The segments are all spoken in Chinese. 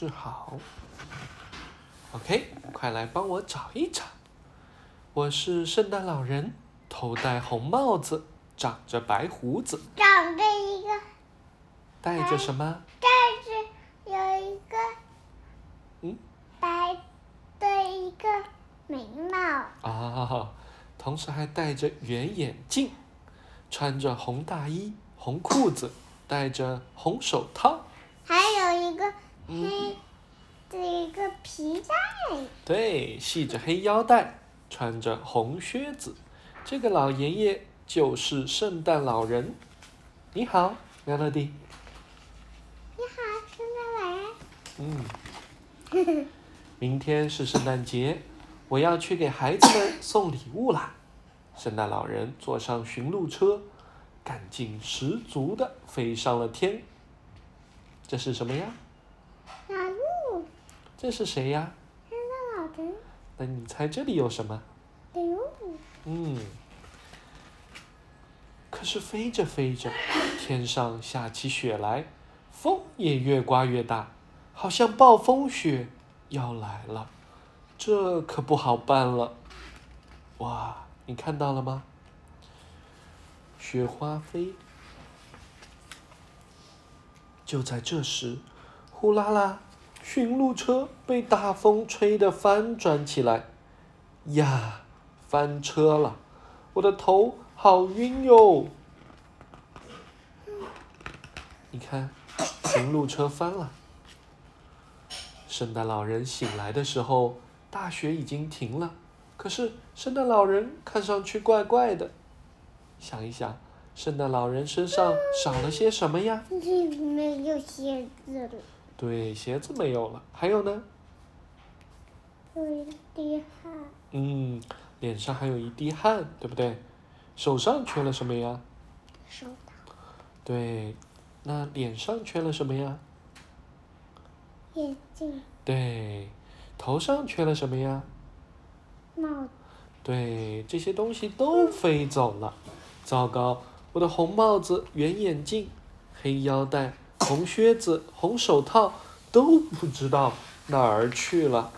置好。OK，快来帮我找一找。我是圣诞老人，头戴红帽子，长着白胡子，长着一个，戴着什么？戴着有一个，嗯，白的一个眉毛。啊，同时还戴着圆眼镜，穿着红大衣、红裤子，戴着红手套。还有一个嗯黑的一个皮带，对，系着黑腰带，穿着红靴子。这个老爷爷就是圣诞老人。你好，Melody。你好，圣诞老人。嗯，明天是圣诞节，我要去给孩子们送礼物啦。圣诞老人坐上驯鹿车，干劲十足的飞上了天。这是什么呀？这是谁呀？那你猜这里有什么？礼物。嗯，可是飞着飞着，天上下起雪来，风也越刮越大，好像暴风雪要来了，这可不好办了。哇，你看到了吗？雪花飞。就在这时，呼啦啦，驯鹿车被大风吹得翻转起来，呀！翻车了，我的头好晕哟！你看，驯鹿车翻了。圣诞老人醒来的时候，大雪已经停了，可是圣诞老人看上去怪怪的。想一想，圣诞老人身上少了些什么呀？里面有鞋子了，对，鞋子没有了，还有呢？有一滴汗，嗯，脸上还有一滴汗，对不对？手上缺了什么呀？手套，对，那脸上缺了什么呀？眼镜，对，头上缺了什么呀？帽子，对，这些东西都飞走了。糟糕，我的红帽子、圆眼镜、黑腰带、红靴子、红手套都不知道哪儿去了。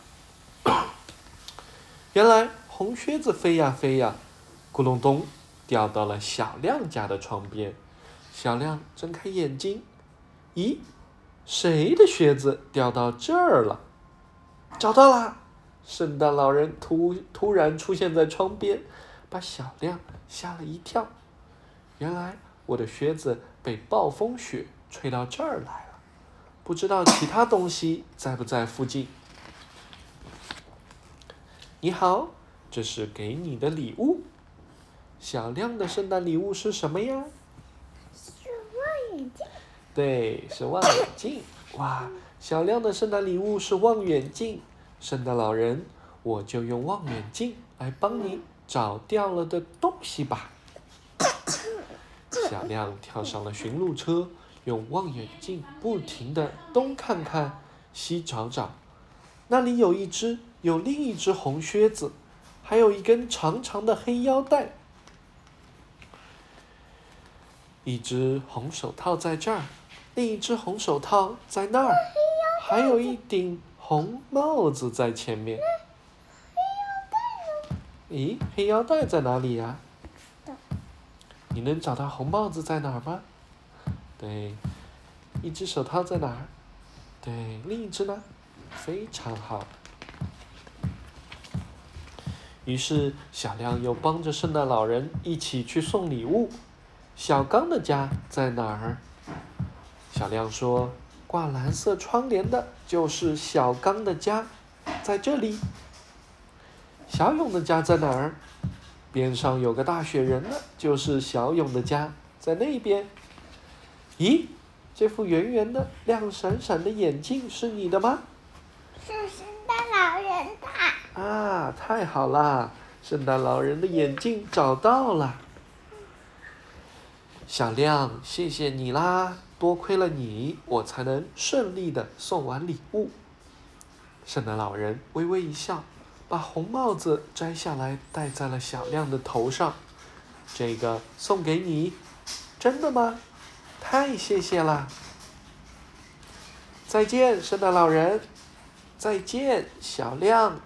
原来红靴子飞呀飞呀，咕隆咚掉到了小亮家的窗边。小亮睁开眼睛，咦，谁的靴子掉到这儿了？找到啦！圣诞老人突突然出现在窗边，把小亮吓了一跳。原来我的靴子被暴风雪吹到这儿来了，不知道其他东西在不在附近。你好，这是给你的礼物。小亮的圣诞礼物是什么呀？是望远镜，对，是望远镜。哇，小亮的圣诞礼物是望远镜。圣诞老人，我就用望远镜来帮你找掉了的东西吧。小亮跳上了驯鹿车，用望远镜不停地东看看，西找找。那里有一只，有另一只红靴子，还有一根长长的黑腰带。一只红手套在这儿，另一只红手套在那儿，还有一顶红帽子在前面。咦，黑腰带在哪里呀、你能找到红帽子在哪儿吗？对，一只手套在哪儿？对，另一只呢？非常好。于是小亮又帮着圣诞老人一起去送礼物。小刚的家在哪儿？小亮说：“挂蓝色窗帘的就是小刚的家，在这里。”小勇的家在哪儿？边上有个大雪人呢，就是小勇的家，在那边。咦，这副圆圆的、亮闪闪的眼镜是你的吗？是圣诞老人的。啊，太好啦！圣诞老人的眼镜找到了。小亮，谢谢你啦！多亏了你，我才能顺利的送完礼物。圣诞老人微微一笑，把红帽子摘下来戴在了小亮的头上。这个送给你，真的吗？太谢谢啦！再见，圣诞老人。再见，小亮。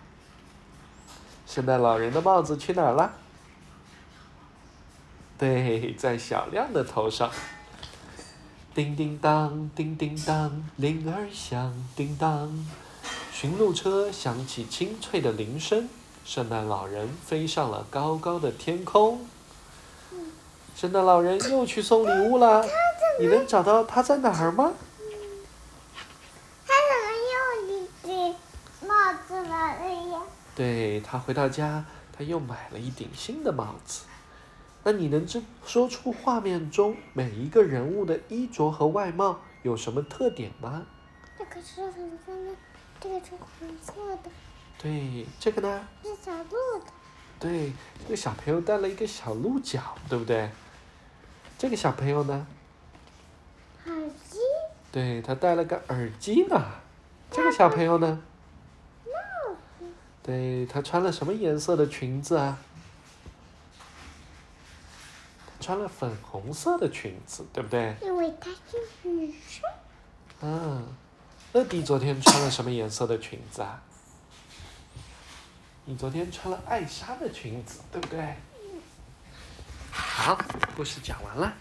圣诞老人的帽子去哪儿了？对，在小亮的头上。叮叮当，叮叮当，铃儿响，叮当。驯鹿车响起清脆的铃声，圣诞老人飞上了高高的天空。圣诞老人又去送礼物了，你能找到他在哪儿吗？他怎么又一顶帽子来了呀？对他回到家，他又买了一顶新的帽子。那你能知说出画面中每一个人物的衣着和外貌有什么特点吗？这个是红色的，这个是红色的，对，这个呢？是小鹿的。对，这个小朋友戴了一个小鹿角，对不对？这个小朋友呢？耳机。对他戴了个耳机呢。这个小朋友呢？帽子。对他穿了什么颜色的裙子啊？穿了粉红色的裙子，对不对？因为她是女生。嗯，乐迪昨天穿了什么颜色的裙子啊？你昨天穿了艾莎的裙子，对不对？好，故事讲完了。